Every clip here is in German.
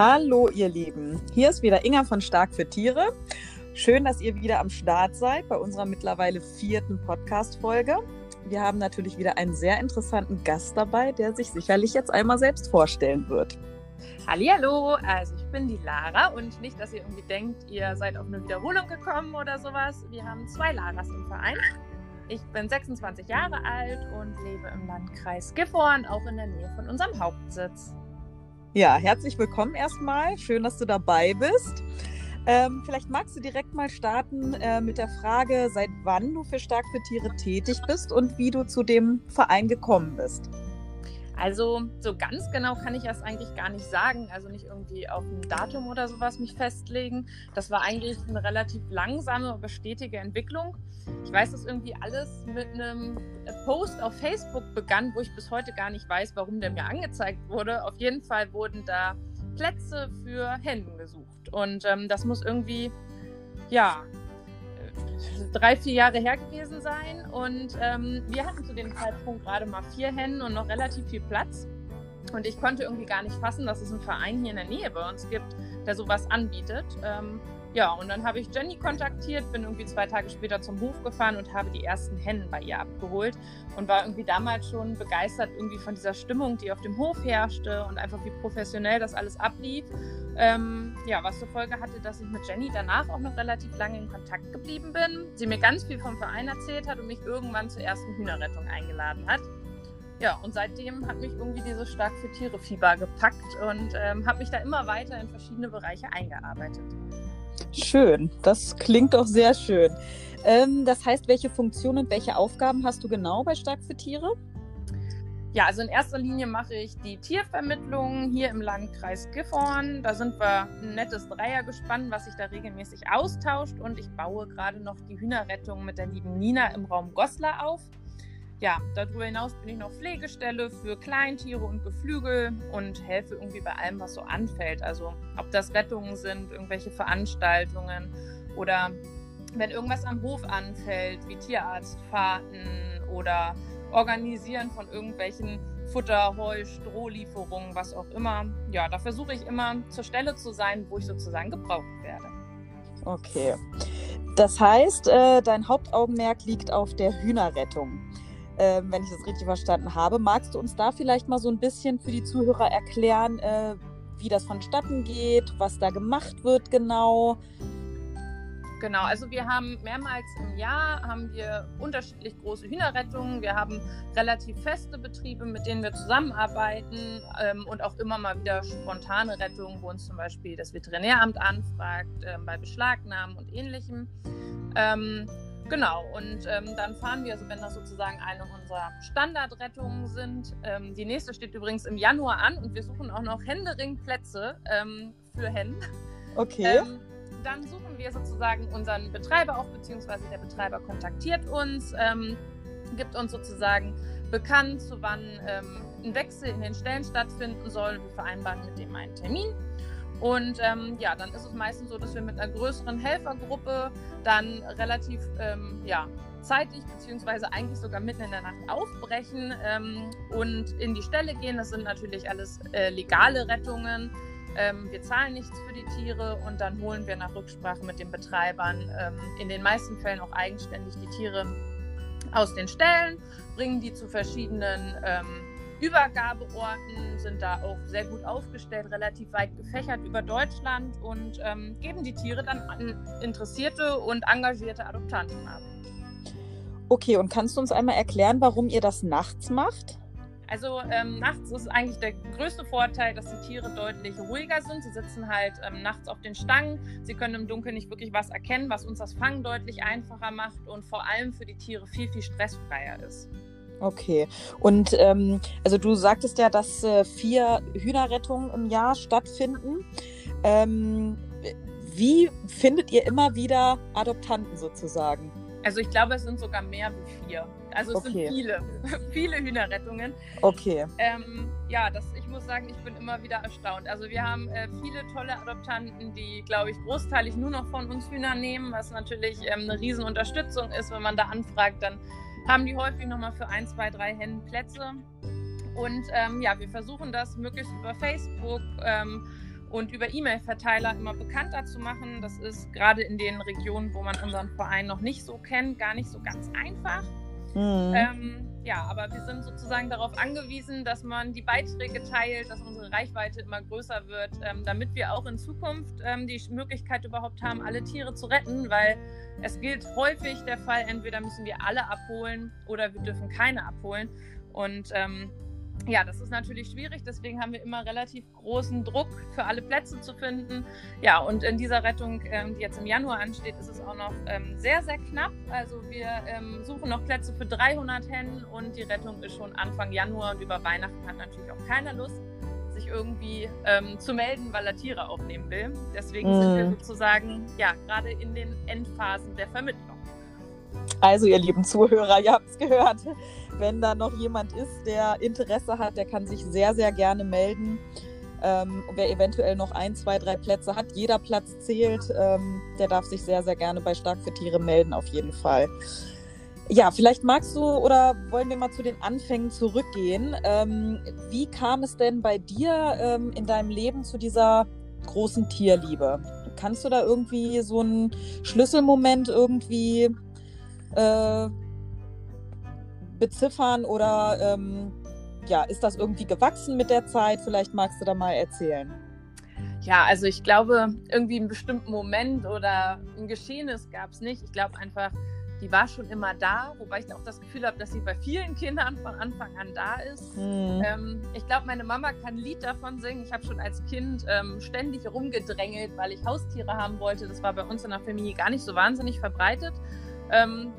Hallo ihr Lieben, hier ist wieder Inga von Stark für Tiere. Schön, dass ihr wieder am Start seid bei unserer mittlerweile vierten Podcast-Folge. Wir haben natürlich wieder einen sehr interessanten Gast dabei, der sich sicherlich jetzt einmal selbst vorstellen wird. Hallo, also ich bin die Lara und nicht, dass ihr irgendwie denkt, ihr seid auf eine Wiederholung gekommen oder sowas. Wir haben zwei Laras im Verein. Ich bin 26 Jahre alt und lebe im Landkreis Gifhorn, auch in der Nähe von unserem Hauptsitz. Ja, herzlich willkommen erstmal. Schön, dass du dabei bist. Ähm, vielleicht magst du direkt mal starten äh, mit der Frage, seit wann du für Stark für Tiere tätig bist und wie du zu dem Verein gekommen bist. Also so ganz genau kann ich das eigentlich gar nicht sagen. Also nicht irgendwie auf ein Datum oder sowas mich festlegen. Das war eigentlich eine relativ langsame, aber stetige Entwicklung. Ich weiß, dass irgendwie alles mit einem Post auf Facebook begann, wo ich bis heute gar nicht weiß, warum der mir angezeigt wurde. Auf jeden Fall wurden da Plätze für Hennen gesucht. Und ähm, das muss irgendwie, ja, drei, vier Jahre her gewesen sein. Und ähm, wir hatten zu dem Zeitpunkt gerade mal vier Hennen und noch relativ viel Platz. Und ich konnte irgendwie gar nicht fassen, dass es einen Verein hier in der Nähe bei uns gibt, der sowas anbietet. Ähm, ja, und dann habe ich Jenny kontaktiert, bin irgendwie zwei Tage später zum Hof gefahren und habe die ersten Hennen bei ihr abgeholt und war irgendwie damals schon begeistert irgendwie von dieser Stimmung, die auf dem Hof herrschte und einfach wie professionell das alles ablief. Ähm, ja, was zur Folge hatte, dass ich mit Jenny danach auch noch relativ lange in Kontakt geblieben bin. Sie mir ganz viel vom Verein erzählt hat und mich irgendwann zur ersten Hühnerrettung eingeladen hat. Ja, und seitdem hat mich irgendwie dieses stark für Tiere Fieber gepackt und ähm, habe mich da immer weiter in verschiedene Bereiche eingearbeitet. Schön, das klingt doch sehr schön. Ähm, das heißt, welche Funktionen und welche Aufgaben hast du genau bei Stark für Tiere? Ja, also in erster Linie mache ich die Tiervermittlung hier im Landkreis Gifhorn. Da sind wir ein nettes Dreiergespann, was sich da regelmäßig austauscht. Und ich baue gerade noch die Hühnerrettung mit der lieben Nina im Raum Goslar auf ja, darüber hinaus bin ich noch Pflegestelle für Kleintiere und Geflügel und helfe irgendwie bei allem, was so anfällt. Also ob das Rettungen sind, irgendwelche Veranstaltungen oder wenn irgendwas am Hof anfällt, wie Tierarztfahrten oder Organisieren von irgendwelchen Futter, Heu, Strohlieferungen, was auch immer. Ja, da versuche ich immer zur Stelle zu sein, wo ich sozusagen gebraucht werde. Okay. Das heißt, äh, dein Hauptaugenmerk liegt auf der Hühnerrettung äh, wenn ich das richtig verstanden habe. Magst du uns da vielleicht mal so ein bisschen für die Zuhörer erklären, äh, wie das vonstatten geht, was da gemacht wird genau? Genau, also wir haben mehrmals im Jahr haben wir unterschiedlich große Hühnerrettungen. Wir haben relativ feste Betriebe, mit denen wir zusammenarbeiten ähm, und auch immer mal wieder spontane Rettungen, wo uns zum Beispiel das Veterinäramt anfragt ähm, bei Beschlagnahmen und ähnlichem. Ähm, Genau, und ähm, dann fahren wir, also wenn das sozusagen eine unserer Standardrettungen sind. Ähm, die nächste steht übrigens im Januar an und wir suchen auch noch Händeringplätze ähm, für Hennen. Okay. Dann suchen wir sozusagen unseren Betreiber auf, beziehungsweise der Betreiber kontaktiert uns, ähm, gibt uns sozusagen bekannt, zu wann ähm, ein Wechsel in den Stellen stattfinden soll. Wir vereinbaren mit dem einen Termin. Und ähm, ja, dann ist es meistens so, dass wir mit einer größeren Helfergruppe dann relativ ähm, ja, zeitig beziehungsweise eigentlich sogar mitten in der Nacht aufbrechen ähm, und in die Stelle gehen. Das sind natürlich alles äh, legale Rettungen. Ähm, wir zahlen nichts für die Tiere und dann holen wir nach Rücksprache mit den Betreibern ähm, in den meisten Fällen auch eigenständig die Tiere aus den Ställen, bringen die zu verschiedenen ähm, Übergabeorten sind da auch sehr gut aufgestellt, relativ weit gefächert über Deutschland und ähm, geben die Tiere dann an interessierte und engagierte Adoptanten ab. Okay, und kannst du uns einmal erklären, warum ihr das nachts macht? Also ähm, nachts ist eigentlich der größte Vorteil, dass die Tiere deutlich ruhiger sind. Sie sitzen halt ähm, nachts auf den Stangen. Sie können im Dunkeln nicht wirklich was erkennen, was uns das Fangen deutlich einfacher macht und vor allem für die Tiere viel, viel stressfreier ist. Okay. Und ähm, also du sagtest ja, dass äh, vier Hühnerrettungen im Jahr stattfinden. Ähm, wie findet ihr immer wieder Adoptanten sozusagen? Also ich glaube, es sind sogar mehr wie vier. Also es okay. sind viele, viele Hühnerrettungen. Okay. Ähm, ja, das, ich muss sagen, ich bin immer wieder erstaunt. Also wir haben äh, viele tolle Adoptanten, die, glaube ich, großteilig nur noch von uns Hühner nehmen, was natürlich ähm, eine Riesenunterstützung ist, wenn man da anfragt, dann haben die häufig nochmal für ein, zwei, drei Hennen Plätze. Und ähm, ja, wir versuchen das möglichst über Facebook ähm, und über E-Mail-Verteiler immer bekannter zu machen. Das ist gerade in den Regionen, wo man unseren Verein noch nicht so kennt, gar nicht so ganz einfach. Mhm. Ähm, ja, aber wir sind sozusagen darauf angewiesen, dass man die Beiträge teilt, dass unsere Reichweite immer größer wird, ähm, damit wir auch in Zukunft ähm, die Möglichkeit überhaupt haben, alle Tiere zu retten, weil es gilt häufig der Fall, entweder müssen wir alle abholen oder wir dürfen keine abholen. Und ähm, ja, das ist natürlich schwierig, deswegen haben wir immer relativ großen Druck, für alle Plätze zu finden. Ja, und in dieser Rettung, ähm, die jetzt im Januar ansteht, ist es auch noch ähm, sehr, sehr knapp. Also wir ähm, suchen noch Plätze für 300 Hennen und die Rettung ist schon Anfang Januar und über Weihnachten hat natürlich auch keiner Lust, sich irgendwie ähm, zu melden, weil er Tiere aufnehmen will. Deswegen mhm. sind wir mhm. sozusagen ja gerade in den Endphasen der Vermittlung. Also, ihr lieben Zuhörer, ihr habt es gehört. Wenn da noch jemand ist, der Interesse hat, der kann sich sehr, sehr gerne melden. Ähm, wer eventuell noch ein, zwei, drei Plätze hat, jeder Platz zählt, ähm, der darf sich sehr, sehr gerne bei Stark für Tiere melden, auf jeden Fall. Ja, vielleicht magst du oder wollen wir mal zu den Anfängen zurückgehen. Ähm, wie kam es denn bei dir ähm, in deinem Leben zu dieser großen Tierliebe? Kannst du da irgendwie so einen Schlüsselmoment irgendwie äh, beziffern oder ähm, ja, ist das irgendwie gewachsen mit der Zeit? Vielleicht magst du da mal erzählen. Ja, also ich glaube, irgendwie einen bestimmten Moment oder ein Geschehnis gab es nicht. Ich glaube einfach, die war schon immer da, wobei ich auch das Gefühl habe, dass sie bei vielen Kindern von Anfang an da ist. Mhm. Ähm, ich glaube, meine Mama kann ein Lied davon singen. Ich habe schon als Kind ähm, ständig rumgedrängelt, weil ich Haustiere haben wollte. Das war bei uns in der Familie gar nicht so wahnsinnig verbreitet. Ähm,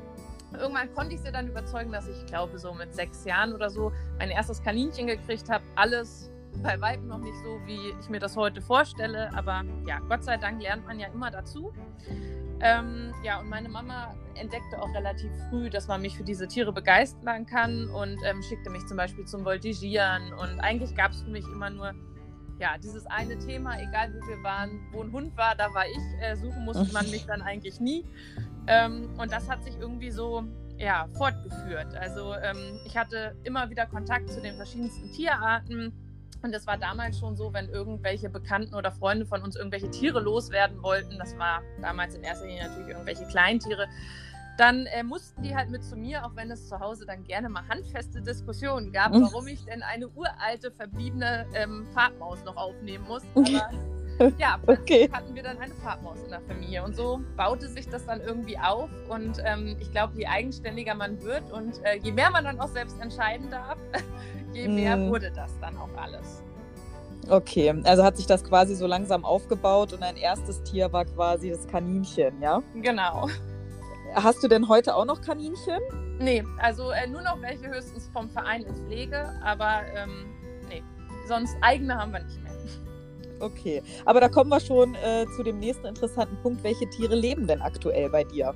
irgendwann konnte ich sie dann überzeugen, dass ich glaube, so mit sechs Jahren oder so mein erstes Kaninchen gekriegt habe. Alles bei Weitem noch nicht so, wie ich mir das heute vorstelle. Aber ja, Gott sei Dank lernt man ja immer dazu. Ähm, ja, und meine Mama entdeckte auch relativ früh, dass man mich für diese Tiere begeistern kann und ähm, schickte mich zum Beispiel zum Voltigieren. Und eigentlich gab es für mich immer nur ja, dieses eine Thema, egal wo wir waren, wo ein Hund war, da war ich. Äh, suchen musste man mich dann eigentlich nie. Ähm, und das hat sich irgendwie so ja, fortgeführt. Also ähm, ich hatte immer wieder Kontakt zu den verschiedensten Tierarten. Und es war damals schon so, wenn irgendwelche Bekannten oder Freunde von uns irgendwelche Tiere loswerden wollten, das war damals in erster Linie natürlich irgendwelche Kleintiere, dann äh, mussten die halt mit zu mir, auch wenn es zu Hause dann gerne mal handfeste Diskussionen gab, warum ich denn eine uralte, verbliebene ähm, Farbmaus noch aufnehmen muss. Aber ja, okay. hatten wir dann eine Farbmaus in der Familie. Und so baute sich das dann irgendwie auf. Und ähm, ich glaube, je eigenständiger man wird und äh, je mehr man dann auch selbst entscheiden darf, je mehr mm. wurde das dann auch alles. Okay, also hat sich das quasi so langsam aufgebaut und ein erstes Tier war quasi das Kaninchen, ja? Genau. Hast du denn heute auch noch Kaninchen? Nee, also äh, nur noch welche höchstens vom Verein in Pflege, aber ähm, nee, sonst eigene haben wir nicht mehr. Okay, aber da kommen wir schon äh, zu dem nächsten interessanten Punkt. Welche Tiere leben denn aktuell bei dir?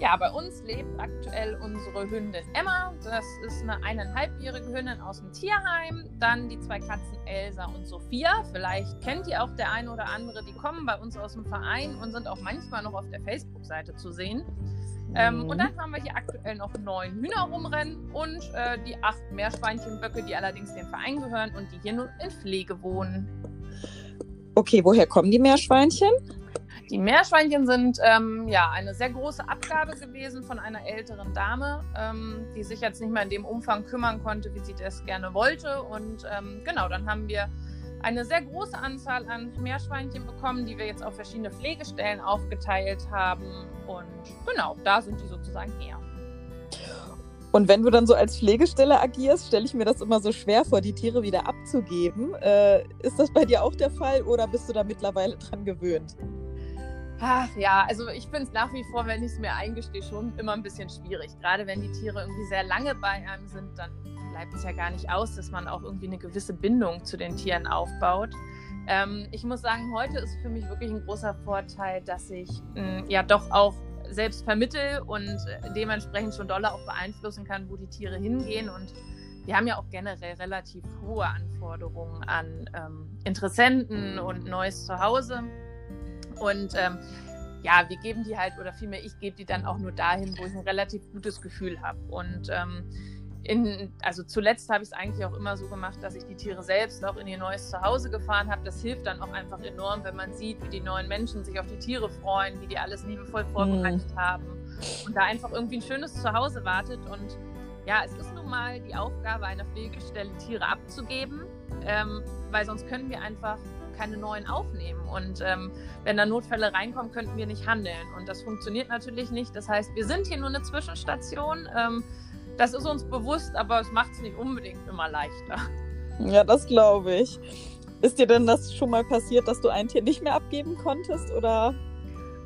Ja, bei uns lebt aktuell unsere Hündin Emma. Das ist eine eineinhalbjährige Hündin aus dem Tierheim. Dann die zwei Katzen Elsa und Sophia. Vielleicht kennt ihr auch der eine oder andere. Die kommen bei uns aus dem Verein und sind auch manchmal noch auf der Facebook-Seite zu sehen. Ähm, und mhm. dann haben wir hier aktuell noch neun Hühner rumrennen und äh, die acht Meerschweinchenböcke, die allerdings dem Verein gehören und die hier nun in Pflege wohnen. Okay, woher kommen die Meerschweinchen? Die Meerschweinchen sind ähm, ja eine sehr große Abgabe gewesen von einer älteren Dame, ähm, die sich jetzt nicht mehr in dem Umfang kümmern konnte, wie sie das gerne wollte. Und ähm, genau, dann haben wir eine sehr große Anzahl an Meerschweinchen bekommen, die wir jetzt auf verschiedene Pflegestellen aufgeteilt haben. Und genau, da sind die sozusagen her. Und wenn du dann so als Pflegestelle agierst, stelle ich mir das immer so schwer vor, die Tiere wieder abzugeben. Äh, ist das bei dir auch der Fall oder bist du da mittlerweile dran gewöhnt? Ach ja, also ich finde es nach wie vor, wenn ich es mir eingestehe, schon immer ein bisschen schwierig. Gerade wenn die Tiere irgendwie sehr lange bei einem sind, dann bleibt es ja gar nicht aus, dass man auch irgendwie eine gewisse Bindung zu den Tieren aufbaut. Ähm, ich muss sagen, heute ist für mich wirklich ein großer Vorteil, dass ich mh, mm, ja doch auch selbst vermittel und dementsprechend schon doller auch beeinflussen kann, wo die Tiere hingehen. Und wir haben ja auch generell relativ hohe Anforderungen an ähm, Interessenten und neues Zuhause. Und ähm, ja, wir geben die halt, oder vielmehr ich gebe die dann auch nur dahin, wo ich ein relativ gutes Gefühl habe. Und ähm, in, also zuletzt habe ich es eigentlich auch immer so gemacht, dass ich die Tiere selbst auch in ihr neues Zuhause gefahren habe. Das hilft dann auch einfach enorm, wenn man sieht, wie die neuen Menschen sich auf die Tiere freuen, wie die alles liebevoll vorbereitet mhm. haben und da einfach irgendwie ein schönes Zuhause wartet. Und ja, es ist nun mal die Aufgabe einer Pflegestelle, Tiere abzugeben, ähm, weil sonst können wir einfach keine neuen aufnehmen. Und ähm, wenn da Notfälle reinkommen, könnten wir nicht handeln. Und das funktioniert natürlich nicht. Das heißt, wir sind hier nur eine Zwischenstation. Ähm, das ist uns bewusst, aber es macht es nicht unbedingt immer leichter. Ja, das glaube ich. Ist dir denn das schon mal passiert, dass du ein Tier nicht mehr abgeben konntest oder?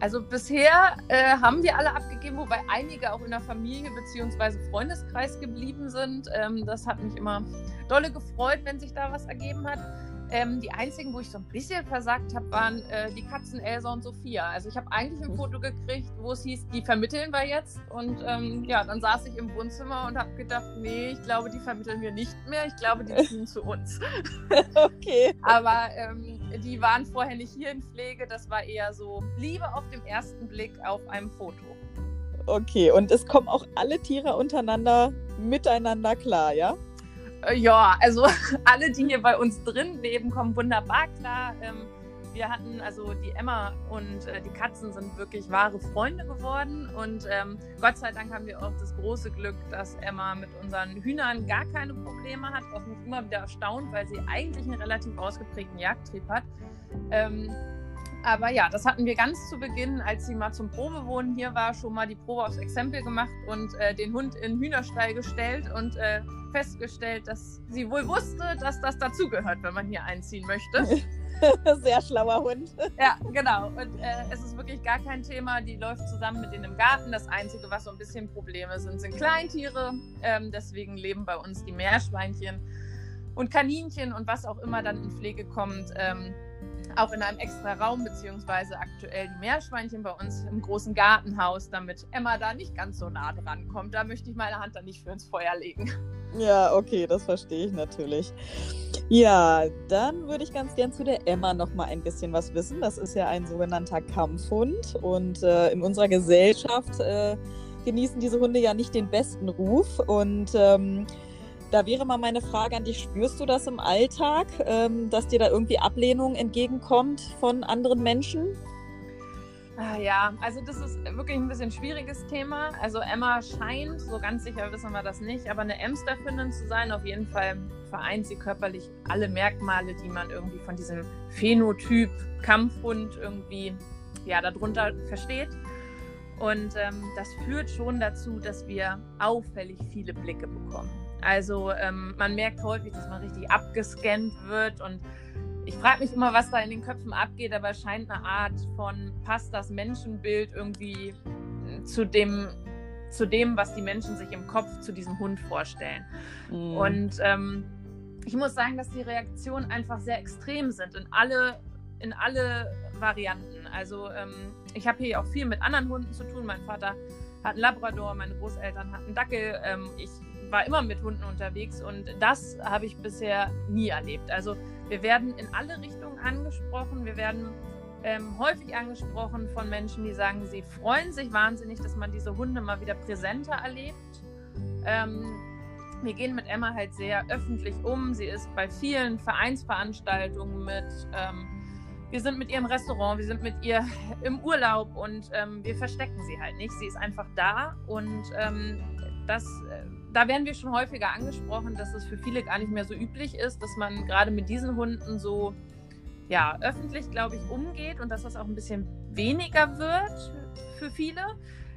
Also bisher äh, haben wir alle abgegeben, wobei einige auch in der Familie bzw. Freundeskreis geblieben sind. Ähm, das hat mich immer dolle gefreut, wenn sich da was ergeben hat. Ähm, die einzigen, wo ich so ein bisschen versagt habe, waren äh, die Katzen Elsa und Sophia. Also ich habe eigentlich ein Foto gekriegt, wo es hieß, die vermitteln wir jetzt. Und ähm, ja, dann saß ich im Wohnzimmer und habe gedacht, nee, ich glaube, die vermitteln wir nicht mehr. Ich glaube, die ziehen zu uns. okay. Aber ähm, die waren vorher nicht hier in Pflege. Das war eher so Liebe auf den ersten Blick auf einem Foto. Okay, und es kommen auch alle Tiere untereinander miteinander klar, ja? Äh, ja, also alle, die hier bei uns drin leben, kommen wunderbar klar. Ähm, wir hatten, also die Emma und äh, die Katzen sind wirklich wahre Freunde geworden. Und ähm, Gott sei Dank haben wir auch das große Glück, dass Emma mit unseren Hühnern gar keine Probleme hat, was mich immer wieder erstaunt, weil sie eigentlich einen relativ ausgeprägten Jagdtrieb hat. Aber ja, das hatten wir ganz zu Beginn, als sie mal zum Probewohnen hier war, schon mal die Probe aufs Exempel gemacht und äh, den Hund in Hühnerstall gestellt und äh, festgestellt, dass sie wohl wusste, dass das dazugehört, wenn man hier einziehen möchte. Sehr schlauer Hund. Ja, genau. Und äh, es ist wirklich gar kein Thema. Die läuft zusammen mit denen im Garten. Das Einzige, was so ein bisschen Probleme sind, sind Kleintiere. Ähm, deswegen leben bei uns die Meerschweinchen und Kaninchen und was auch immer dann in Pflege kommt. Ähm, auch in einem extra Raum, beziehungsweise aktuell die Meerschweinchen bei uns im großen Gartenhaus, damit Emma da nicht ganz so nah dran kommt. Da möchte ich meine Hand dann nicht für ins Feuer legen. Ja, okay, das verstehe ich natürlich. Ja, dann würde ich ganz gern zu der Emma noch mal ein bisschen was wissen. Das ist ja ein sogenannter Kampfhund und äh, in unserer Gesellschaft äh, genießen diese Hunde ja nicht den besten Ruf und ähm, da wäre mal meine Frage an dich, spürst du das im Alltag, ähm, dass dir da irgendwie Ablehnung entgegenkommt von anderen Menschen? Ah, ja, also das ist wirklich ein bisschen schwieriges Thema. Also Emma scheint, so ganz sicher wissen wir das nicht, aber eine Emsterfindin zu sein, auf jeden Fall vereint sie körperlich alle Merkmale, die man irgendwie von diesem Phänotyp Kampfhund irgendwie ja, darunter versteht. Und ähm, das führt schon dazu, dass wir auffällig viele Blicke bekommen. Also ähm, man merkt häufig, dass man richtig abgescannt wird und ich frage mich immer, was da in den Köpfen abgeht, aber es scheint eine Art von, passt das Menschenbild irgendwie hm, zu dem, zu dem, was die Menschen sich im Kopf zu diesem Hund vorstellen. Mhm. Und ähm, ich muss sagen, dass die Reaktionen einfach sehr extrem sind in alle, in alle Varianten. Also ähm, ich habe hier auch viel mit anderen Hunden zu tun. Mein Vater hat einen Labrador, meine Großeltern hatten einen Dackel. Ähm, ich war immer mit Hunden unterwegs und das habe ich bisher nie erlebt. Also wir werden in alle Richtungen angesprochen. Wir werden ähm, häufig angesprochen von Menschen, die sagen, sie freuen sich wahnsinnig, dass man diese Hunde mal wieder präsenter erlebt. Ähm, wir gehen mit Emma halt sehr öffentlich um. Sie ist bei vielen Vereinsveranstaltungen mit. Ähm, wir sind mit ihr im Restaurant, wir sind mit ihr im Urlaub und ähm, wir verstecken sie halt nicht. Sie ist einfach da und ähm, das, äh, da werden wir schon häufiger angesprochen, dass es für viele gar nicht mehr so üblich ist, dass man gerade mit diesen Hunden so ja, öffentlich, glaube ich, umgeht und dass das auch ein bisschen weniger wird für viele.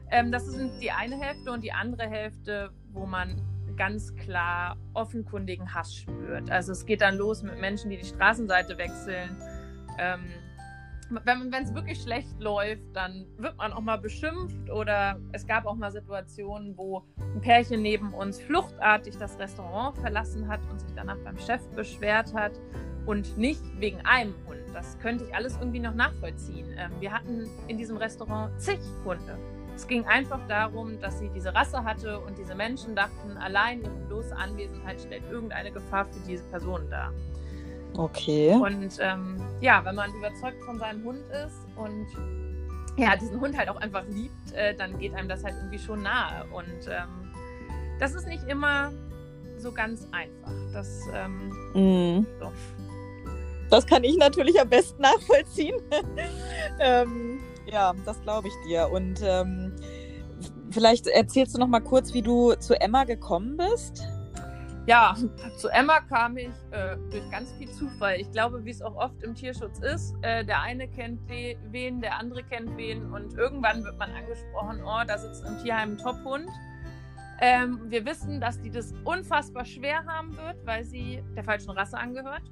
Ähm, das ist die eine Hälfte und die andere Hälfte, wo man ganz klar offenkundigen Hass spürt. Also es geht dann los mit Menschen, die die Straßenseite wechseln. Ähm, wenn es wirklich schlecht läuft, dann wird man auch mal beschimpft oder es gab auch mal Situationen, wo ein Pärchen neben uns fluchtartig das Restaurant verlassen hat und sich danach beim Chef beschwert hat und nicht wegen einem Hund. Das könnte ich alles irgendwie noch nachvollziehen. Ähm, wir hatten in diesem Restaurant zig Hunde. Es ging einfach darum, dass sie diese Rasse hatte und diese Menschen dachten, allein ihre bloße Anwesenheit stellt irgendeine Gefahr für diese Person dar. Okay. Und ähm, ja, wenn man überzeugt von seinem Hund ist und ja, diesen Hund halt auch einfach liebt, äh, dann geht einem das halt irgendwie schon nahe. Und ähm, das ist nicht immer so ganz einfach. Das, ähm, mm. so. das kann ich natürlich am besten nachvollziehen. ähm, ja, das glaube ich dir. Und ähm, vielleicht erzählst du noch mal kurz, wie du zu Emma gekommen bist. Ja, zu Emma kam ich äh, durch ganz viel Zufall. Ich glaube, wie es auch oft im Tierschutz ist, äh, der eine kennt wen, der andere kennt wen und irgendwann wird man angesprochen, oh, da sitzt im Tierheim ein Tophund. Ähm, wir wissen, dass die das unfassbar schwer haben wird, weil sie der falschen Rasse angehört.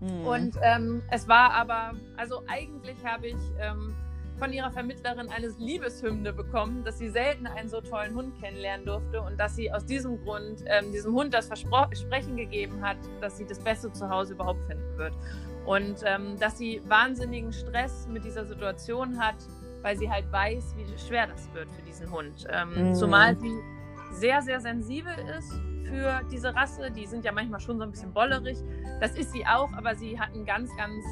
Mhm. Und ähm, es war aber, also eigentlich habe ich ähm, von ihrer Vermittlerin eine Liebeshymne bekommen, dass sie selten einen so tollen Hund kennenlernen durfte und dass sie aus diesem Grund ähm, diesem Hund das Versprechen gegeben hat, dass sie das beste Zuhause überhaupt finden wird. Und ähm, dass sie wahnsinnigen Stress mit dieser Situation hat, weil sie halt weiß, wie schwer das wird für diesen Hund. Ähm, mhm. Zumal sie sehr, sehr sensibel ist für diese Rasse. Die sind ja manchmal schon so ein bisschen bollerig. Das ist sie auch, aber sie hat einen ganz, ganz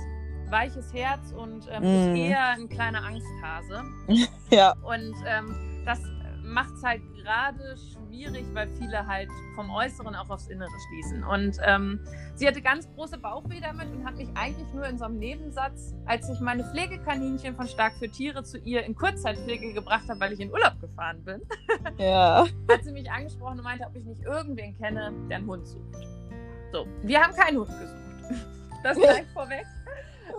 weiches Herz und ähm, mm. ist eher ein kleiner Angsthase. ja. Und ähm, das macht es halt gerade schwierig, weil viele halt vom Äußeren auch aufs Innere schließen. Und ähm, sie hatte ganz große Bauchweh damit und hat mich eigentlich nur in so einem Nebensatz, als ich meine Pflegekaninchen von Stark für Tiere zu ihr in Kurzzeitpflege gebracht habe, weil ich in Urlaub gefahren bin, ja. hat sie mich angesprochen und meinte, ob ich nicht irgendwen kenne, der einen Hund sucht. So, wir haben keinen Hund gesucht. Das gleich vorweg.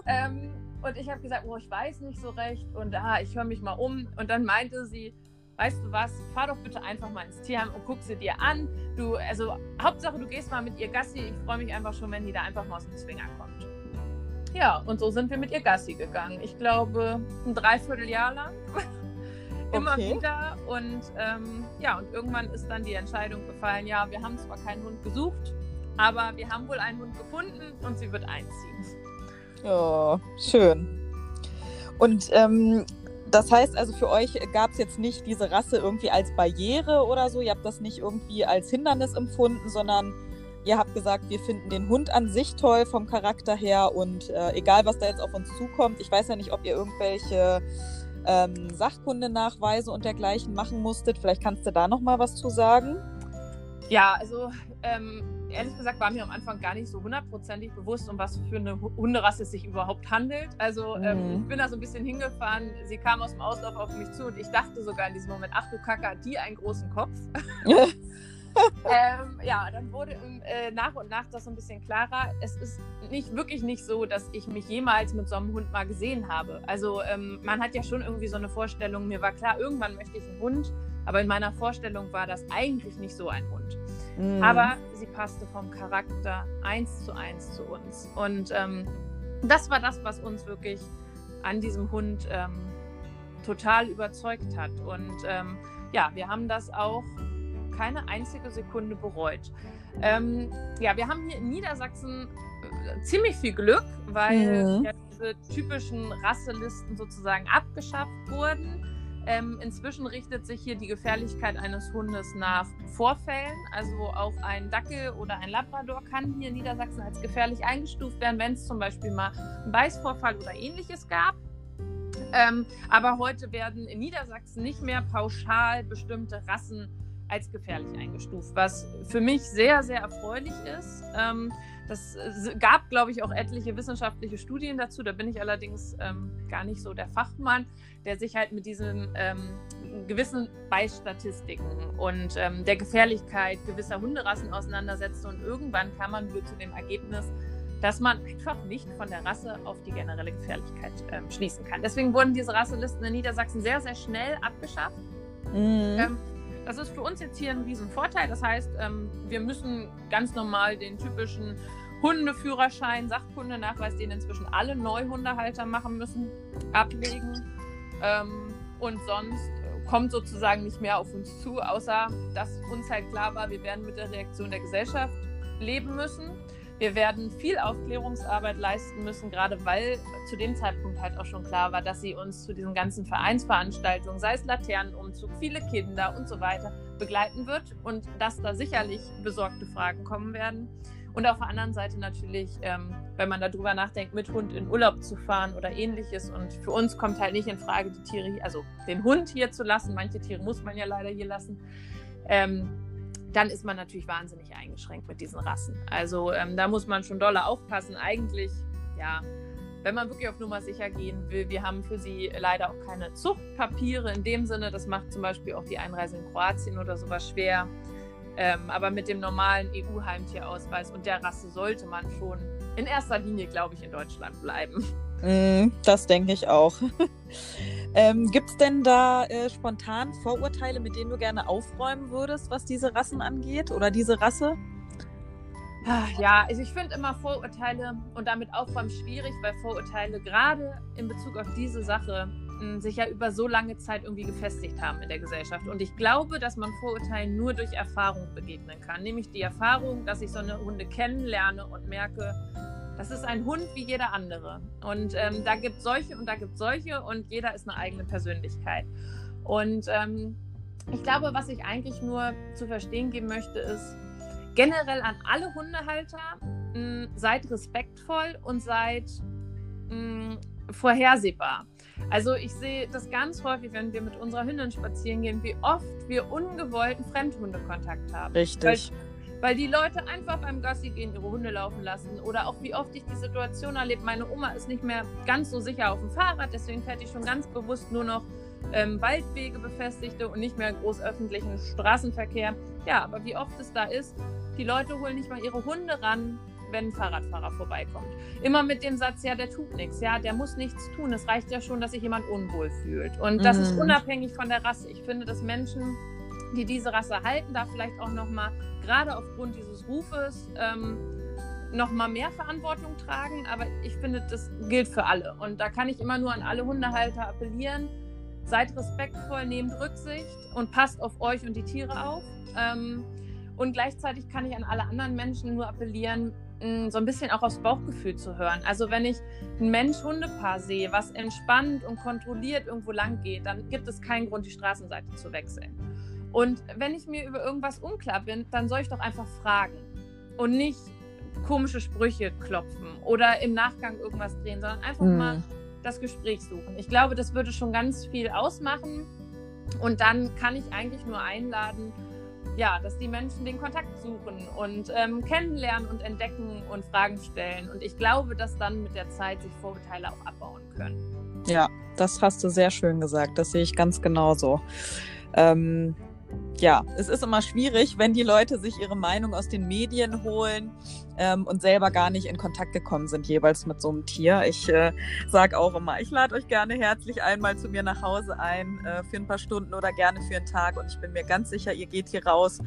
Ähm, und ich habe gesagt, oh, ich weiß nicht so recht und ah, ich höre mich mal um. Und dann meinte sie, weißt du was, fahr doch bitte einfach mal ins Tierheim und guck sie dir an. Du, also Hauptsache, du gehst mal mit ihr Gassi. Ich freue mich einfach schon, wenn die da einfach mal aus dem Zwinger kommt. Ja, und so sind wir mit ihr Gassi gegangen. Ich glaube, ein Dreivierteljahr lang. Immer okay. wieder. Und ähm, ja, und irgendwann ist dann die Entscheidung gefallen, ja, wir haben zwar keinen Hund gesucht, aber wir haben wohl einen Hund gefunden und sie wird einziehen. Oh, schön. Und ähm, das heißt also, für euch gab es jetzt nicht diese Rasse irgendwie als Barriere oder so. Ihr habt das nicht irgendwie als Hindernis empfunden, sondern ihr habt gesagt, wir finden den Hund an sich toll vom Charakter her und äh, egal, was da jetzt auf uns zukommt. Ich weiß ja nicht, ob ihr irgendwelche ähm, Sachkundenachweise und dergleichen machen musstet. Vielleicht kannst du da noch mal was zu sagen. Ja, also ähm, ehrlich gesagt war mir am Anfang gar nicht so hundertprozentig bewusst, um was für eine Hunderasse es sich überhaupt handelt. Also ähm, mhm. ich bin da so ein bisschen hingefahren. Sie kam aus dem Auslauf auf mich zu und ich dachte sogar in diesem Moment, ach du Kacke, hat die einen großen Kopf. ähm, ja, dann wurde äh, nach und nach das so ein bisschen klarer. Es ist nicht wirklich nicht so, dass ich mich jemals mit so einem Hund mal gesehen habe. Also ähm, man hat ja schon irgendwie so eine Vorstellung. Mir war klar, irgendwann möchte ich einen Hund, aber in meiner Vorstellung war das eigentlich nicht so ein Hund. Mhm. Aber sie passte vom Charakter eins zu eins zu uns. Und ähm, das war das, was uns wirklich an diesem Hund ähm, total überzeugt hat. Und ähm, ja, wir haben das auch keine einzige Sekunde bereut. Ähm, ja, wir haben hier in Niedersachsen äh, ziemlich viel Glück, weil mhm. ja, diese typischen Rasselisten sozusagen abgeschafft wurden. Ähm, inzwischen richtet sich hier die Gefährlichkeit eines Hundes nach Vorfällen. Also auch ein Dackel oder ein Labrador kann hier in Niedersachsen als gefährlich eingestuft werden, wenn es zum Beispiel mal einen Beißvorfall oder ähnliches gab. Ähm, aber heute werden in Niedersachsen nicht mehr pauschal bestimmte Rassen als gefährlich eingestuft, was für mich sehr, sehr erfreulich ist. Ähm, das äh, gab, glaube ich, auch etliche wissenschaftliche Studien dazu. Da bin ich allerdings ähm, gar nicht so der Fachmann, der sich halt mit diesen ähm, gewissen Beistatistiken und der Gefährlichkeit gewisser Hunderassen auseinandersetzt. Und irgendwann kam man wohl zu dem Ergebnis, dass man einfach nicht von der Rasse auf die generelle Gefährlichkeit ähm, schließen kann. Deswegen wurden diese Rasselisten in Niedersachsen sehr, sehr schnell abgeschafft. Mhm. Ähm, das ist für uns jetzt hier ein Riesenvorteil. Das heißt, ähm, wir müssen ganz normal den typischen Hundeführerschein, Sachkundenachweis, den inzwischen alle Neuhundehalter machen müssen, ablegen. Ähm, und sonst kommt sozusagen nicht mehr auf uns zu, außer dass uns halt klar war, wir werden mit der Reaktion der Gesellschaft leben müssen. Wir werden viel Aufklärungsarbeit leisten müssen, gerade weil zu dem Zeitpunkt halt auch schon klar war, dass sie uns zu diesen ganzen Vereinsveranstaltungen, sei es Laternenumzug, viele Kinder und so weiter, begleiten wird und dass da sicherlich besorgte Fragen kommen werden. Und auf der anderen Seite natürlich, ähm, wenn man darüber nachdenkt, mit Hund in Urlaub zu fahren oder ähnliches. Und für uns kommt halt nicht in Frage, die Tiere, also den Hund hier zu lassen. Manche Tiere muss man ja leider hier lassen. Ähm, dann ist man natürlich wahnsinnig eingeschränkt mit diesen Rassen. Also ähm, da muss man schon doller aufpassen. Eigentlich, ja, wenn man wirklich auf Nummer sicher gehen will, wir haben für sie leider auch keine Zuchtpapiere in dem Sinne. Das macht zum Beispiel auch die Einreise in Kroatien oder sowas schwer. Ähm, aber mit dem normalen EU-Heimtierausweis und der Rasse sollte man schon in erster Linie, glaube ich, in Deutschland bleiben. Mm, das denke ich auch. ähm, Gibt es denn da äh, spontan Vorurteile, mit denen du gerne aufräumen würdest, was diese Rassen angeht oder diese Rasse? Ja, also ich finde immer Vorurteile und damit aufräumen schwierig, weil Vorurteile gerade in Bezug auf diese Sache sich ja über so lange Zeit irgendwie gefestigt haben in der Gesellschaft. Und ich glaube, dass man Vorurteilen nur durch Erfahrung begegnen kann. Nämlich die Erfahrung, dass ich so eine Hunde kennenlerne und merke, das ist ein Hund wie jeder andere. Und ähm, da gibt es solche und da gibt es solche und jeder ist eine eigene Persönlichkeit. Und ähm, ich glaube, was ich eigentlich nur zu verstehen geben möchte, ist generell an alle Hundehalter, mh, seid respektvoll und seid mh, vorhersehbar. Also ich sehe das ganz häufig, wenn wir mit unserer Hündin spazieren gehen, wie oft wir ungewollten Fremdhundekontakt haben. Richtig. Weil, weil, die Leute einfach beim Gassi gehen ihre Hunde laufen lassen. Oder auch wie oft ich die Situation erlebe, meine Oma ist nicht mehr ganz so sicher auf dem Fahrrad, deswegen fährt die schon ganz bewusst nur noch ähm, Waldwege befestigte und nicht mehr groß öffentlichen Straßenverkehr. Ja, aber wie oft es da ist, die Leute holen nicht mal ihre Hunde ran, wenn ein Fahrradfahrer vorbeikommt. Immer mit dem Satz, ja, der tut nichts, ja, der muss nichts tun. Es reicht ja schon, dass sich jemand unwohl fühlt. Und das mm. ist mhm. unabhängig von der Rasse. Ich finde, dass Menschen, die diese Rasse halten, da vielleicht auch nochmal, gerade aufgrund dieses Rufes, ähm, nochmal mehr Verantwortung tragen. Aber ich finde, das gilt für alle. Und da kann ich immer nur an alle Hundehalter appellieren. Seid respektvoll, nehmt Rücksicht und passt auf euch und die Tiere auf. Ähm, und gleichzeitig kann ich an alle anderen Menschen nur appellieren, so ein bisschen auch aufs Bauchgefühl zu hören. Also wenn ich ein Mensch-Hundepaar sehe, was entspannt und kontrolliert irgendwo lang geht, dann gibt es keinen Grund, die Straßenseite zu wechseln. Und wenn ich mir über irgendwas unklar bin, dann soll ich doch einfach fragen und nicht komische Sprüche klopfen oder im Nachgang irgendwas drehen, sondern einfach mhm. mal das Gespräch suchen. Ich glaube, das würde schon ganz viel ausmachen. Und dann kann ich eigentlich nur einladen, ja, dass die Menschen den Kontakt suchen und ähm, kennenlernen und entdecken und Fragen stellen. Und ich glaube, dass dann mit der Zeit sich Vorurteile auch abbauen können. Ja, das hast du sehr schön gesagt. Das sehe ich ganz genauso. Ähm, ja, es ist immer schwierig, wenn die Leute sich ihre Meinung aus den Medien holen ähm, und selber gar nicht in Kontakt gekommen sind, jeweils mit so einem Tier. Ich äh, sage auch immer, ich lade euch gerne herzlich einmal zu mir nach Hause ein äh, für ein paar Stunden oder gerne für einen Tag und ich bin mir ganz sicher, ihr geht hier raus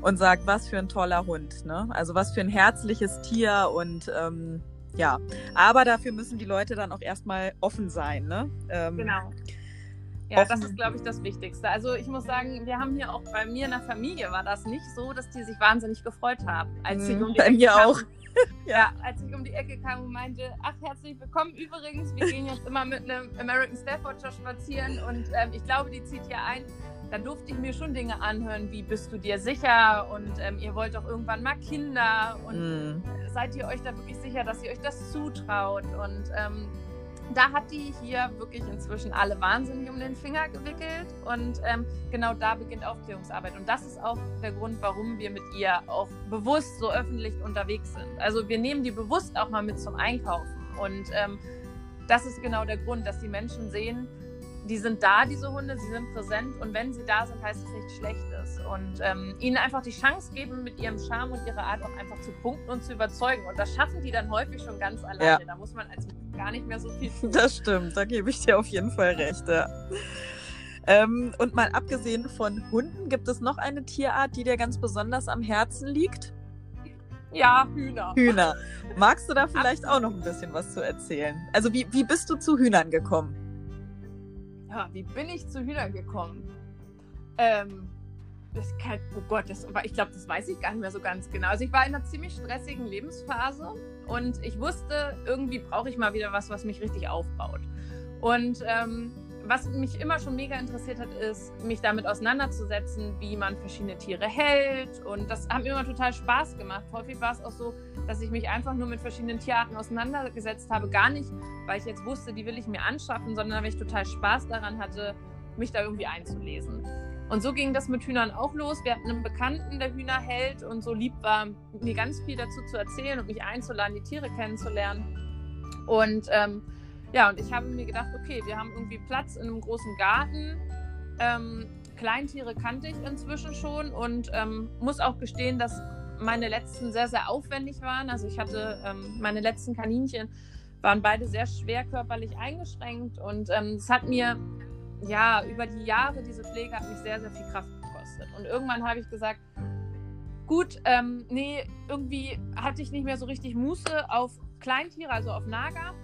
und sagt, was für ein toller Hund, ne? Also was für ein herzliches Tier und ähm, ja, aber dafür müssen die Leute dann auch erstmal offen sein, ne? Ähm, genau. Ja, das ist, glaube ich, das Wichtigste. Also ich muss sagen, wir haben hier auch bei mir in der Familie war das nicht so, dass die sich wahnsinnig gefreut haben, als mhm, um die bei Ecke mir kam. auch. ja, als ich um die Ecke kam und meinte, ach, herzlich willkommen übrigens, wir gehen jetzt immer mit einem American Staffordshire spazieren und ähm, ich glaube, die zieht hier ein. Da durfte ich mir schon Dinge anhören, wie bist du dir sicher und ähm, ihr wollt doch irgendwann mal Kinder und mm. seid ihr euch da wirklich sicher, dass ihr euch das zutraut und ähm, da hat die hier wirklich inzwischen alle wahnsinnig um den Finger gewickelt und ähm, genau da beginnt Aufklärungsarbeit. Und das ist auch der Grund, warum wir mit ihr auch bewusst so öffentlich unterwegs sind. Also wir nehmen die bewusst auch mal mit zum Einkaufen und ähm, das ist genau der Grund, dass die Menschen sehen, die sind da, diese Hunde, sie sind präsent und wenn sie da sind, heißt es nichts Schlechtes. Und ähm, ihnen einfach die Chance geben, mit ihrem Charme und ihrer Art auch einfach zu punkten und zu überzeugen. Und das schaffen die dann häufig schon ganz alleine. Ja. Da muss man als gar nicht mehr so viel tun. Das stimmt, da gebe ich dir auf jeden Fall recht. Ja. Ähm, und mal abgesehen von Hunden, gibt es noch eine Tierart, die dir ganz besonders am Herzen liegt? Ja, Hühner. Hühner. Magst du da vielleicht auch noch ein bisschen was zu erzählen? Also wie, wie bist du zu Hühnern gekommen? Ja, wie bin ich zu Hühnern gekommen? Ähm, das kann, oh Gott, das, ich glaube, das weiß ich gar nicht mehr so ganz genau. Also ich war in einer ziemlich stressigen Lebensphase und ich wusste, irgendwie brauche ich mal wieder was, was mich richtig aufbaut. Und ähm, was mich immer schon mega interessiert hat, ist, mich damit auseinanderzusetzen, wie man verschiedene Tiere hält. Und das hat mir immer total Spaß gemacht. Häufig war es auch so, dass ich mich einfach nur mit verschiedenen Tierarten auseinandergesetzt habe. Gar nicht, weil ich jetzt wusste, die will ich mir anschaffen, sondern weil ich total Spaß daran hatte, mich da irgendwie einzulesen. Und so ging das mit Hühnern auch los. Wir hatten einen Bekannten, der Hühner hält und so lieb war, mir ganz viel dazu zu erzählen und mich einzuladen, die Tiere kennenzulernen. Und ähm, ja, und ich habe mir gedacht, okay, wir haben irgendwie Platz in einem großen Garten. Ähm, Kleintiere kannte ich inzwischen schon und ähm, muss auch gestehen, dass meine letzten sehr, sehr aufwendig waren. Also ich hatte ähm, meine letzten Kaninchen waren beide sehr schwer körperlich eingeschränkt und ähm, es hat mir ja über die Jahre diese Pflege hat mich sehr, sehr viel Kraft gekostet. Und irgendwann habe ich gesagt, gut, ähm, nee, irgendwie hatte ich nicht mehr so richtig Muße auf Kleintiere, also auf Nager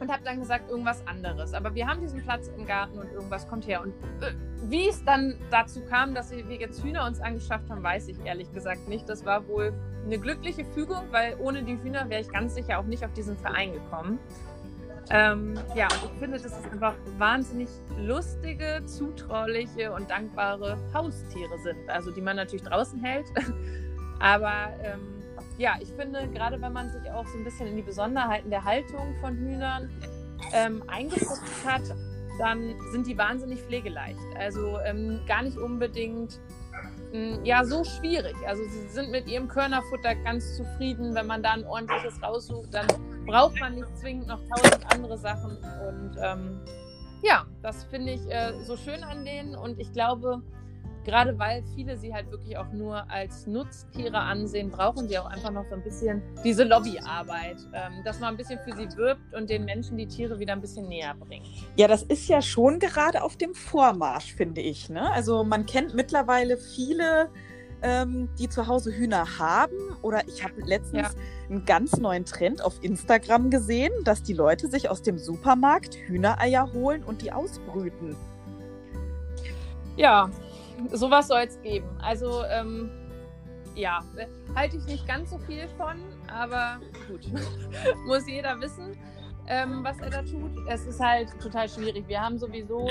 und habe dann gesagt, irgendwas anderes. Aber wir haben diesen Platz im Garten und irgendwas kommt her. Und äh, wie es dann dazu kam, dass wir jetzt Hühner uns angeschafft haben, weiß ich ehrlich gesagt nicht. Das war wohl eine glückliche Fügung, weil ohne die Hühner wäre ich ganz sicher auch nicht auf diesen Verein gekommen. Ähm, ja, und ich finde, dass es einfach wahnsinnig lustige, zutrauliche und dankbare Haustiere sind. Also die man natürlich draußen hält. Aber ähm, ja, ich finde, gerade wenn man sich auch so ein bisschen in die Besonderheiten der Haltung von Hühnern ähm, eingefuchst hat, dann sind die wahnsinnig pflegeleicht. Also ähm, gar nicht unbedingt hm, ja so schwierig. Also sie sind mit ihrem Körnerfutter ganz zufrieden. Wenn man da ein ordentliches raussucht, dann braucht man nicht zwingend noch tausend andere Sachen. Und ähm, ja, das finde ich äh, so schön an denen. Und ich glaube, gerade weil viele sie halt wirklich auch nur als Nutztiere ansehen, brauchen sie auch einfach noch so ein bisschen diese Lobbyarbeit, ähm, dass man ein bisschen für sie wirbt und den Menschen die Tiere wieder ein bisschen näher bringt. Ja, das ist ja schon gerade auf dem Vormarsch, finde ich. Ne? Also man kennt mittlerweile viele, ähm, die zu Hause Hühner haben. Oder ich habe letztens ja. einen ganz neuen Trend auf Instagram gesehen, dass die Leute sich aus dem Supermarkt Hühnereier holen und die ausbrüten. Ja, sowas soll es geben. Also, ähm, ja, halte ich nicht ganz so viel von, aber gut, muss jeder wissen, ähm, was er da tut. Es ist halt total schwierig. Wir haben sowieso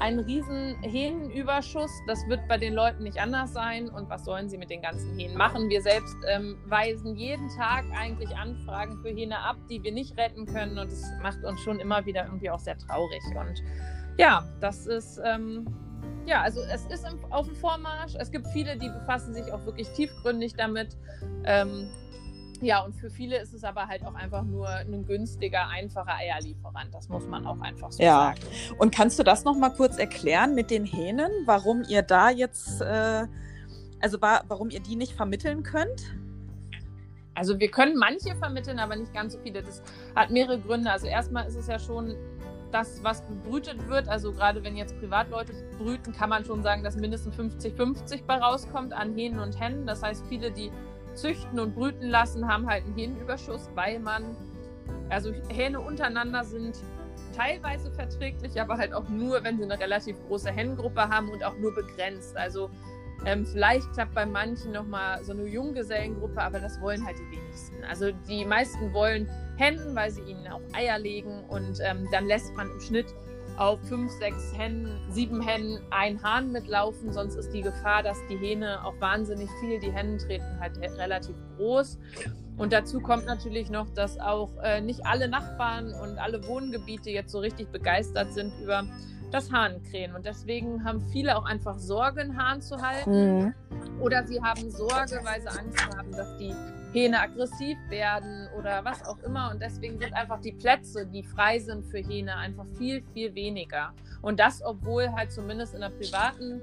einen riesen Hähnenüberschuss. Das wird bei den Leuten nicht anders sein. Und was sollen sie mit den ganzen Hähnen machen? Wir selbst ähm, weisen jeden Tag eigentlich Anfragen für Hähne ab, die wir nicht retten können. Und es macht uns schon immer wieder irgendwie auch sehr traurig. Und ja, das ist ähm, ja, also es ist im, auf dem Vormarsch. Es gibt viele, die befassen sich auch wirklich tiefgründig damit. Ähm, ja, und für viele ist es aber halt auch einfach nur ein günstiger, einfacher Eierlieferant. Das muss man auch einfach so ja. sagen. Und kannst du das noch mal kurz erklären mit den Hähnen, warum ihr da jetzt, äh, also wa warum ihr die nicht vermitteln könnt? Also wir können manche vermitteln, aber nicht ganz so viele. Das hat mehrere Gründe. Also erstmal ist es ja schon das, was bebrütet wird, also gerade wenn jetzt Privatleute brüten, kann man schon sagen, dass mindestens 50-50 bei rauskommt an Hähnen und Hennen. Das heißt, viele, die züchten und brüten lassen, haben halt einen Hähnenüberschuss, weil man, also Hähne untereinander sind teilweise verträglich, aber halt auch nur, wenn sie eine relativ große Hennengruppe haben und auch nur begrenzt. Also ähm, vielleicht klappt bei manchen nochmal so eine Junggesellengruppe, aber das wollen halt die wenigsten. Also die meisten wollen Hennen, weil sie ihnen auch Eier legen und ähm, dann lässt man im Schnitt auf fünf, sechs Hennen, sieben Hennen ein Hahn mitlaufen, sonst ist die Gefahr, dass die Hähne auch wahnsinnig viel, die Hennen treten halt relativ groß. Und dazu kommt natürlich noch, dass auch äh, nicht alle Nachbarn und alle Wohngebiete jetzt so richtig begeistert sind über das Hahnkrähen. Und deswegen haben viele auch einfach Sorge, einen Hahn zu halten. Mhm. Oder sie haben Sorge, weil sie Angst haben, dass die Hähne aggressiv werden oder was auch immer. Und deswegen sind einfach die Plätze, die frei sind für Hähne, einfach viel, viel weniger. Und das, obwohl halt zumindest in der privaten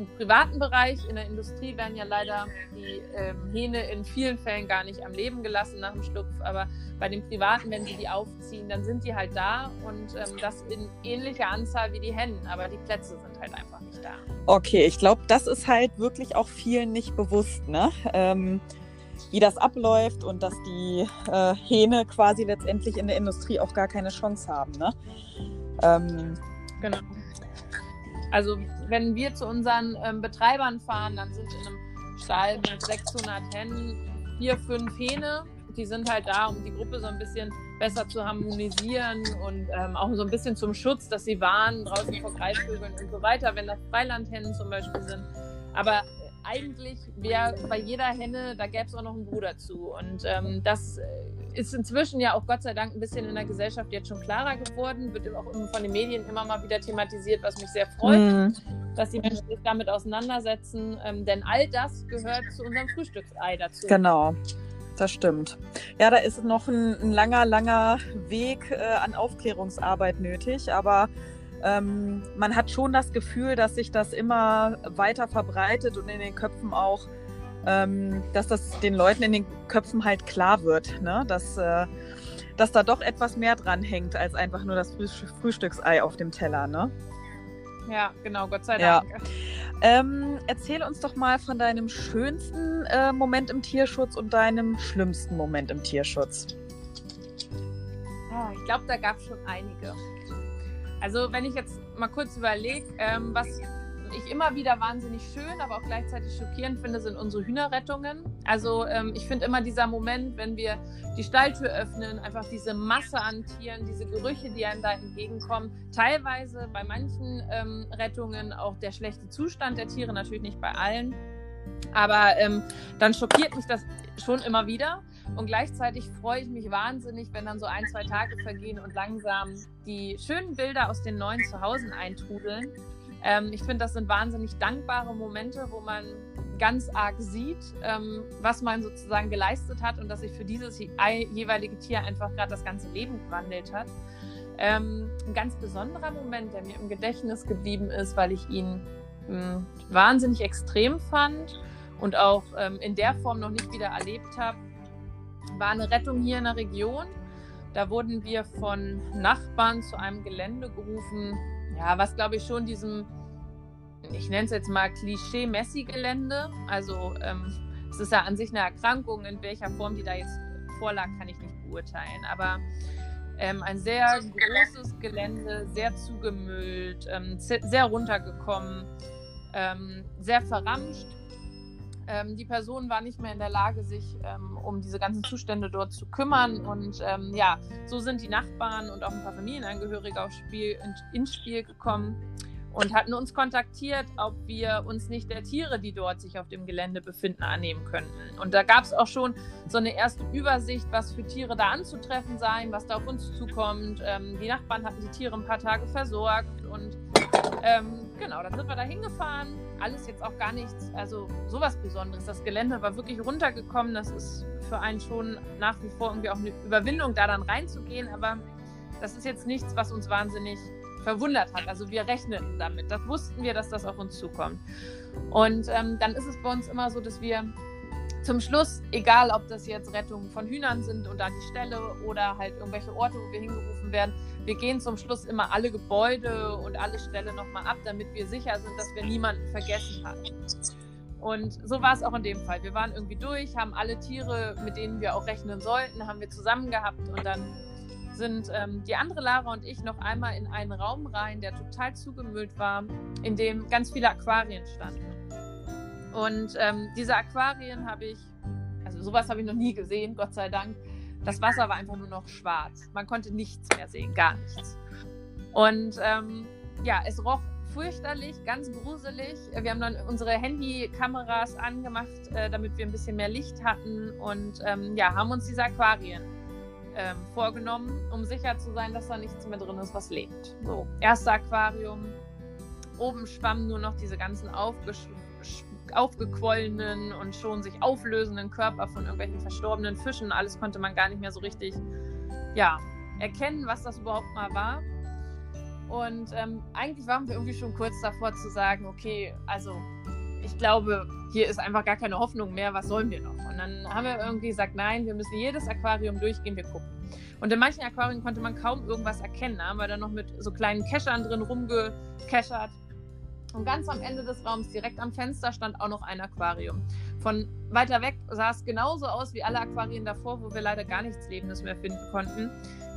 im privaten Bereich, in der Industrie werden ja leider die ähm, Hähne in vielen Fällen gar nicht am Leben gelassen nach dem Schlupf. Aber bei den Privaten, wenn sie die aufziehen, dann sind die halt da und ähm, das in ähnlicher Anzahl wie die Hennen. Aber die Plätze sind halt einfach nicht da. Okay, ich glaube, das ist halt wirklich auch vielen nicht bewusst, ne? Ähm, wie das abläuft und dass die äh, Hähne quasi letztendlich in der Industrie auch gar keine Chance haben, ne? Ähm, genau. Also wenn wir zu unseren ähm, Betreibern fahren, dann sind in einem Stall mit 600 Hennen vier, fünf Hähne. Die sind halt da, um die Gruppe so ein bisschen besser zu harmonisieren und ähm, auch so ein bisschen zum Schutz, dass sie warnen draußen vor Greifvögeln und so weiter, wenn das Freilandhennen zum Beispiel sind. Aber eigentlich wäre bei jeder Henne, da gäbe es auch noch einen Bruder zu. Und ähm, das ist inzwischen ja auch Gott sei Dank ein bisschen in der Gesellschaft jetzt schon klarer geworden, wird auch von den Medien immer mal wieder thematisiert, was mich sehr freut, mhm. dass die Menschen sich damit auseinandersetzen. Ähm, denn all das gehört zu unserem Frühstücksei dazu. Genau. Das stimmt. Ja, da ist noch ein, ein langer, langer Weg äh, an Aufklärungsarbeit nötig, aber ähm, man hat schon das Gefühl, dass sich das immer weiter verbreitet und in den Köpfen auch ähm, dass das den Leuten in den Köpfen halt klar wird, ne? dass, äh, dass da doch etwas mehr dran hängt als einfach nur das Früh Frühstücksei auf dem Teller. Ne? Ja, genau, Gott sei Dank. Ja. Ähm, erzähl uns doch mal von deinem schönsten äh, Moment im Tierschutz und deinem schlimmsten Moment im Tierschutz. Oh, ich glaube, da gab es schon einige. Also wenn ich jetzt mal kurz überlege, ähm, was ich immer wieder wahnsinnig schön, aber auch gleichzeitig schockierend finde, sind unsere Hühnerrettungen. Also ähm, ich finde immer dieser Moment, wenn wir die Stalltür öffnen, einfach diese Masse an Tieren, diese Gerüche, die einem da entgegenkommen. Teilweise bei manchen ähm, Rettungen auch der schlechte Zustand der Tiere, natürlich nicht bei allen. Aber ähm, dann schockiert mich das schon immer wieder. Und gleichzeitig freue ich mich wahnsinnig, wenn dann so ein, zwei Tage vergehen und langsam die schönen Bilder aus den neuen Zuhause eintrudeln. Ähm, ich finde, das sind wahnsinnig dankbare Momente, wo man ganz arg sieht, ähm, was man sozusagen geleistet hat und dass sich für dieses jeweilige Tier einfach gerade das ganze Leben gewandelt hat. Ähm, ein ganz besonderer Moment, der mir im Gedächtnis geblieben ist, weil ich ihn mh, hm, wahnsinnig extrem fand und auch ähm, in der Form noch nicht wieder erlebt habe, war eine Rettung hier in der Region. Da wurden wir von Nachbarn zu einem Gelände gerufen, ja, was glaube ich schon diesem, ich nenne es jetzt mal Klischee-Messi-Gelände. Also ähm, es ist ja an sich eine Erkrankung, in welcher Form die da jetzt vorlag, kann ich nicht beurteilen. Aber ähm, ein sehr großes Gelände, sehr zugemüllt, ähm, sehr runtergekommen, ähm, sehr verramscht. Ähm, die Person war nicht mehr in der Lage, sich ähm, um diese ganzen Zustände dort zu kümmern. Und ähm, ja, so sind die Nachbarn und auch ein paar Familienangehörige aufs Spiel, in, ins Spiel gekommen und hatten uns kontaktiert, ob wir uns nicht der Tiere, die dort sich auf dem Gelände befinden, annehmen könnten. Und da gab es auch schon so eine erste Übersicht, was für Tiere da anzutreffen seien, was da auf uns zukommt. Ähm, die Nachbarn hatten die Tiere ein paar Tage versorgt und ähm, genau, dann sind wir da hingefahren. Alles jetzt auch gar nichts, also sowas Besonderes. Das Gelände war wirklich runtergekommen. Das ist für einen schon nach wie vor irgendwie auch eine Überwindung, da dann reinzugehen. Aber das ist jetzt nichts, was uns wahnsinnig verwundert hat. Also wir rechneten damit. Das wussten wir, dass das auf uns zukommt. Und ähm, dann ist es bei uns immer so, dass wir zum Schluss, egal ob das jetzt Rettungen von Hühnern sind und an die Stelle oder halt irgendwelche Orte, wo wir hingerufen werden, wir gehen zum Schluss immer alle Gebäude und alle Ställe nochmal ab, damit wir sicher sind, dass wir niemanden vergessen haben. Und so war es auch in dem Fall. Wir waren irgendwie durch, haben alle Tiere, mit denen wir auch rechnen sollten, haben wir zusammen gehabt und dann sind ähm, die andere Lara und ich noch einmal in einen Raum rein, der total zugemüllt war, in dem ganz viele Aquarien standen. Und ähm, diese Aquarien habe ich, also sowas habe ich noch nie gesehen, Gott sei Dank. Das Wasser war einfach nur noch schwarz. Man konnte nichts mehr sehen, gar nichts. Und ähm, ja, es roch fürchterlich, ganz gruselig. Wir haben dann unsere Handykameras angemacht, äh, damit wir ein bisschen mehr Licht hatten und ähm, ja, haben uns diese Aquarien ähm, vorgenommen, um sicher zu sein, dass da nichts mehr drin ist, was lebt. So, erste Aquarium. Oben schwammen nur noch diese ganzen aufgequollenen und schon sich auflösenden Körper von irgendwelchen verstorbenen Fischen. Alles konnte man gar nicht mehr so richtig ja, erkennen, was das überhaupt mal war. Und ähm, eigentlich waren wir irgendwie schon kurz davor zu sagen, okay, also ich glaube, hier ist einfach gar keine Hoffnung mehr, was sollen wir noch? Und dann haben wir irgendwie gesagt, nein, wir müssen jedes Aquarium durchgehen, wir gucken. Und in manchen Aquarien konnte man kaum irgendwas erkennen. Da haben wir dann noch mit so kleinen Keschern drin rumgekeschert. Und ganz am Ende des Raums, direkt am Fenster, stand auch noch ein Aquarium. Von weiter weg sah es genauso aus wie alle Aquarien davor, wo wir leider gar nichts Lebendes mehr finden konnten.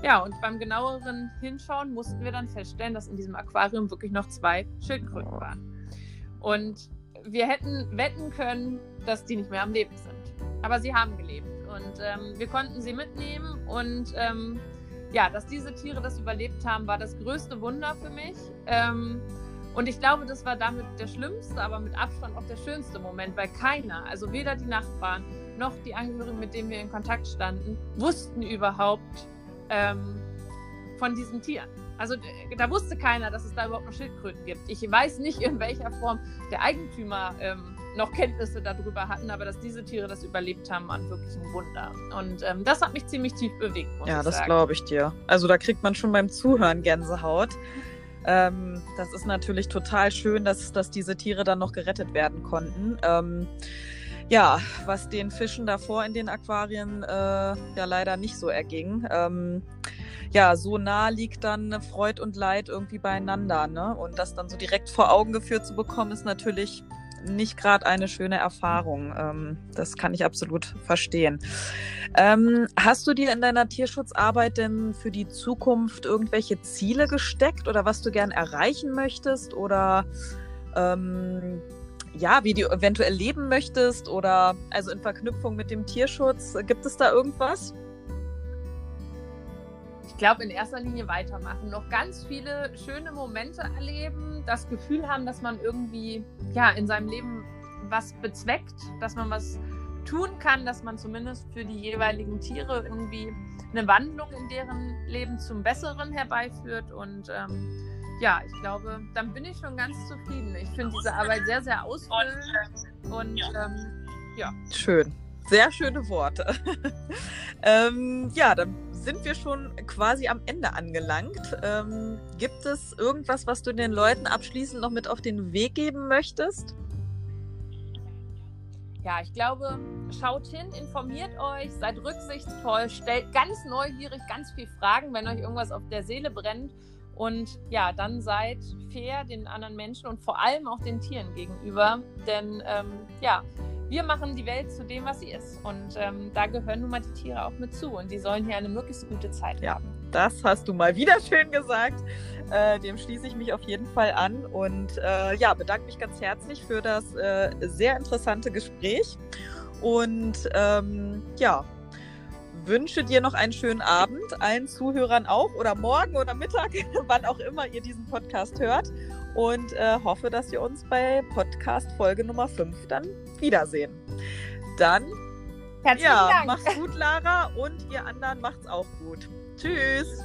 Ja, und beim genaueren Hinschauen mussten wir dann feststellen, dass in diesem Aquarium wirklich noch zwei Schildkröten waren. Und wir hätten wetten können, dass die nicht mehr am Leben sind. Aber sie haben gelebt und ähm, wir konnten sie mitnehmen und ähm, ja, dass diese Tiere das überlebt haben, war das größte Wunder für mich. Ähm, und ich glaube, das war damit der schlimmste, aber mit Abstand auch der schönste Moment, weil keiner, also weder die Nachbarn noch die Angehörigen, mit denen wir in Kontakt standen, wussten überhaupt ähm, von diesen Tieren. Also da wusste keiner, dass es da überhaupt noch Schildkröten gibt. Ich weiß nicht, in welcher Form der Eigentümer ähm, noch Kenntnisse darüber hatten, aber dass diese Tiere das überlebt haben, war wirklich ein Wunder. Und ähm, das hat mich ziemlich tief bewegt. ja, das glaube ich dir. Also da kriegt man schon beim Zuhören Gänsehaut. Ähm, das ist natürlich total schön, dass, dass diese Tiere dann noch gerettet werden konnten. Ähm, ja, was den Fischen davor in den Aquarien äh, ja leider nicht so erging. Ähm, ja, so nah liegt dann Freud und Leid irgendwie beieinander. Ne? Und das dann so direkt vor Augen geführt zu bekommen, ist natürlich nicht gerade eine schöne Erfahrung. Ähm, das kann ich absolut verstehen. Ähm, hast du dir in deiner Tierschutzarbeit denn für die Zukunft irgendwelche Ziele gesteckt oder was du gern erreichen möchtest oder ähm, ja, wie du eventuell leben möchtest oder also in Verknüpfung mit dem Tierschutz? Gibt es da irgendwas? Ich glaube, in erster Linie weitermachen, noch ganz viele schöne Momente erleben, das Gefühl haben, dass man irgendwie ja in seinem Leben was bezweckt, dass man was tun kann, dass man zumindest für die jeweiligen Tiere irgendwie eine Wandlung in deren Leben zum Besseren herbeiführt und ähm, ja, ich glaube, dann bin ich schon ganz zufrieden. Ich finde diese Arbeit sehr, sehr ausfüllend und ähm, ja. Schön. Sehr schöne Worte. ähm, ja, dann sind wir schon quasi am Ende angelangt. Ähm, gibt es irgendwas, was du den Leuten abschließend noch mit auf den Weg geben möchtest? Ja, ich glaube, schaut hin, informiert euch, seid rücksichtsvoll, stellt ganz neugierig ganz viele Fragen, wenn euch irgendwas auf der Seele brennt und ja, dann seid fair den anderen Menschen und vor allem auch den Tieren gegenüber. Denn ähm, ja, wir machen die Welt zu dem, was sie ist. Und ähm, da gehören nun mal die Tiere auch mit zu. Und die sollen hier eine möglichst gute Zeit ja, haben. Das hast du mal wieder schön gesagt. Äh, dem schließe ich mich auf jeden Fall an. Und äh, ja, bedanke mich ganz herzlich für das äh, sehr interessante Gespräch. Und ähm, ja, wünsche dir noch einen schönen Abend, allen Zuhörern auch oder morgen oder Mittag, wann auch immer ihr diesen Podcast hört. Und äh, hoffe, dass wir uns bei Podcast Folge Nummer 5 dann wiedersehen. Dann Herzlichen ja, Dank. macht's gut, Lara, und ihr anderen macht's auch gut. Tschüss.